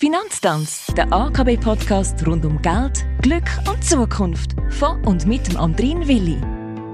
Finanztanz, der AKB-Podcast rund um Geld, Glück und Zukunft. Von und mit dem Andrin Willi.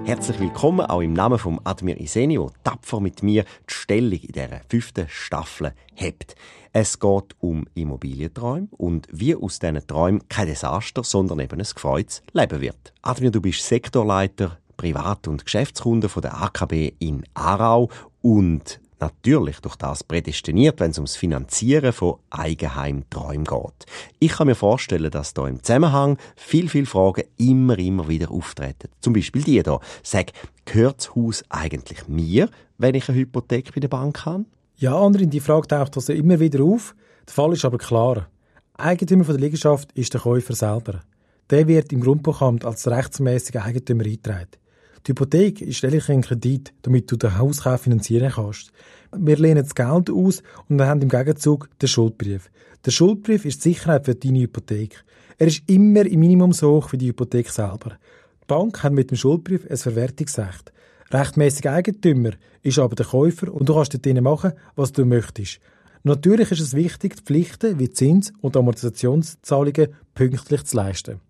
Herzlich willkommen auch im Namen von Admir Iseni, der tapfer mit mir die Stellung in dieser fünften Staffel hebt. Es geht um Immobilienträume und wie aus diesen Träumen kein Desaster, sondern eben ein gefreutes Leben wird. Admir, du bist Sektorleiter Privat- und Geschäftskunde von der AKB in Aarau und natürlich durch das prädestiniert, wenn es ums Finanzieren von Eigenheimträumen geht. Ich kann mir vorstellen, dass da im Zusammenhang viel, viel Fragen immer, immer wieder auftreten. Zum Beispiel die hier. Sag, gehört das Haus eigentlich mir, wenn ich eine Hypothek bei der Bank habe? Ja, Andrin, die Frage taucht also immer wieder auf. Der Fall ist aber klar. Eigentümer von der Liegenschaft ist der Käufer selber. Der wird im Grundbuchamt als rechtsmäßiger Eigentümer eingetragen. Die Hypothek ist lediglich ein Kredit, damit du den Hauskauf finanzieren kannst. Wir lehnen das Geld aus und haben im Gegenzug den Schuldbrief. Der Schuldbrief ist die Sicherheit für deine Hypothek. Er ist immer im Minimum so hoch wie die Hypothek selber. Die Bank hat mit dem Schuldbrief ein Verwertungsrecht. Rechtmäßiger Eigentümer ist aber der Käufer und du kannst dort machen, was du möchtest. Natürlich ist es wichtig, die Pflichten wie Zins- und Amortisationszahlungen pünktlich zu leisten.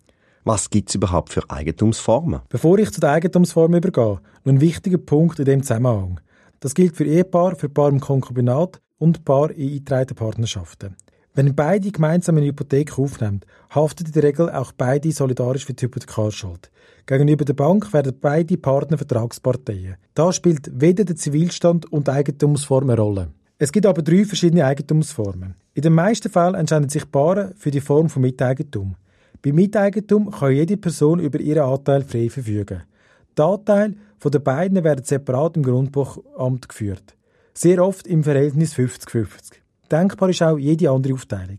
Was gibt es überhaupt für Eigentumsformen? Bevor ich zu den Eigentumsformen übergehe, noch ein wichtiger Punkt in dem Zusammenhang. Das gilt für Ehepaar, für Paar im Konkubinat und Paar in eingetragenen Partnerschaften. Wenn beide gemeinsam eine Hypothek aufnehmen, haftet in der Regel auch beide solidarisch für die Hypothekarschuld. Gegenüber der Bank werden beide Partner Vertragsparteien. Da spielt weder der Zivilstand und die Eigentumsform eine Rolle. Es gibt aber drei verschiedene Eigentumsformen. In den meisten Fällen entscheiden sich Paare für die Form von Miteigentum. Bei Miteigentum kann jede Person über ihren Anteil frei verfügen. Die Anteile der beiden werden separat im Grundbuchamt geführt. Sehr oft im Verhältnis 50-50. Denkbar ist auch jede andere Aufteilung.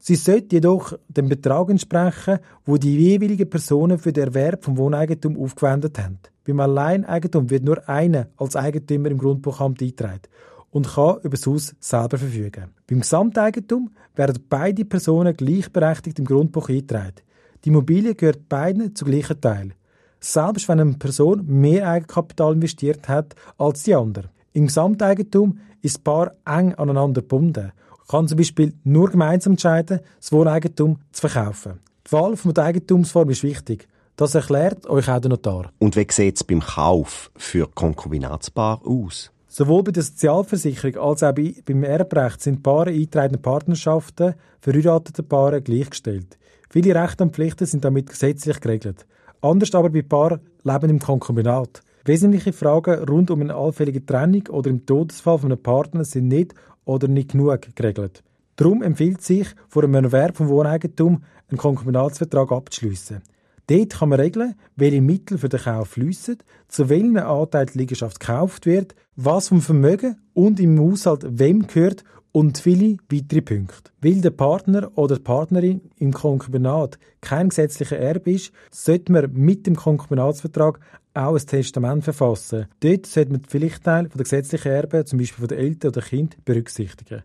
Sie sollte jedoch dem Betrag entsprechen, wo die jeweiligen Personen für den Erwerb vom Wohneigentum aufgewendet haben. Beim Alleineigentum wird nur einer als Eigentümer im Grundbuchamt eingetragen und kann über das Haus selber verfügen. Beim Gesamteigentum werden beide Personen gleichberechtigt im Grundbuch eingetragen. Die Immobilie gehört beiden zu gleichen Teil. Selbst wenn eine Person mehr Eigenkapital investiert hat als die andere. Im Gesamteigentum ist das Paar eng aneinander gebunden. Kann zum Beispiel nur gemeinsam entscheiden, das Wohneigentum zu verkaufen. Die Wahl von der Eigentumsform ist wichtig. Das erklärt euch auch der Notar. Und wie sieht es beim Kauf für Konkubinatspaar aus? Sowohl bei der Sozialversicherung als auch beim Erbrecht sind Paare eingetragene Partnerschaften verheiratete Paare gleichgestellt. Viele Rechte und Pflichten sind damit gesetzlich geregelt. Anders aber bei Paaren leben im Konkubinat. Wesentliche Fragen rund um eine allfällige Trennung oder im Todesfall von einem Partner sind nicht oder nicht genug geregelt. Darum empfiehlt sich, vor einem Erwerb von Wohneigentum einen Konkubinatsvertrag abzuschließen. Dort kann man regeln, welche Mittel für den Kauf fließen, zu welchem Anteil die Liegenschaft gekauft wird, was vom Vermögen und im Haushalt wem gehört und viele weitere Punkte. Weil der Partner oder die Partnerin im Konkubinat kein gesetzlicher Erbe ist, sollte man mit dem Konkubinatsvertrag auch ein Testament verfassen. Dort sollte man die Pflichtteile der gesetzlichen Erben, zum Beispiel von den Eltern oder Kind, berücksichtigen.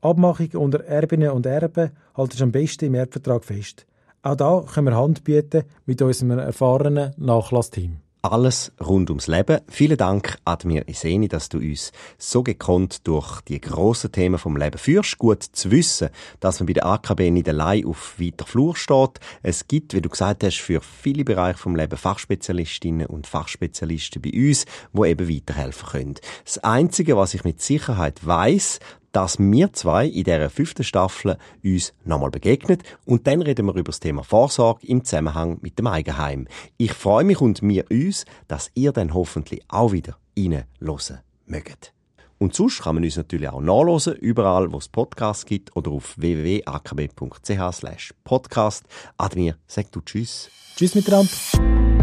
Abmachungen unter Erbinnen und Erben halten am besten im Erbvertrag fest. Auch da können wir Hand bieten mit unserem erfahrenen Nachlassteam. Alles rund ums Leben. Vielen Dank, Admir Iseni, dass du uns so gekonnt durch die grossen Themen vom Leben führst. Gut zu wissen, dass man bei der AKB nicht allein auf weiter Flur steht. Es gibt, wie du gesagt hast, für viele Bereiche vom Leben Fachspezialistinnen und Fachspezialisten bei uns, wo eben weiterhelfen können. Das Einzige, was ich mit Sicherheit weiß, dass wir zwei in dieser fünften Staffel uns nochmal begegnen und dann reden wir über das Thema Vorsorge im Zusammenhang mit dem Eigenheim. Ich freue mich und mir uns, dass ihr dann hoffentlich auch wieder reinhören mögt. Und sonst kann man uns natürlich auch nachlesen, überall, wo es Podcasts gibt oder auf www.akb.ch podcast. Admir, sag du Tschüss. Tschüss miteinander.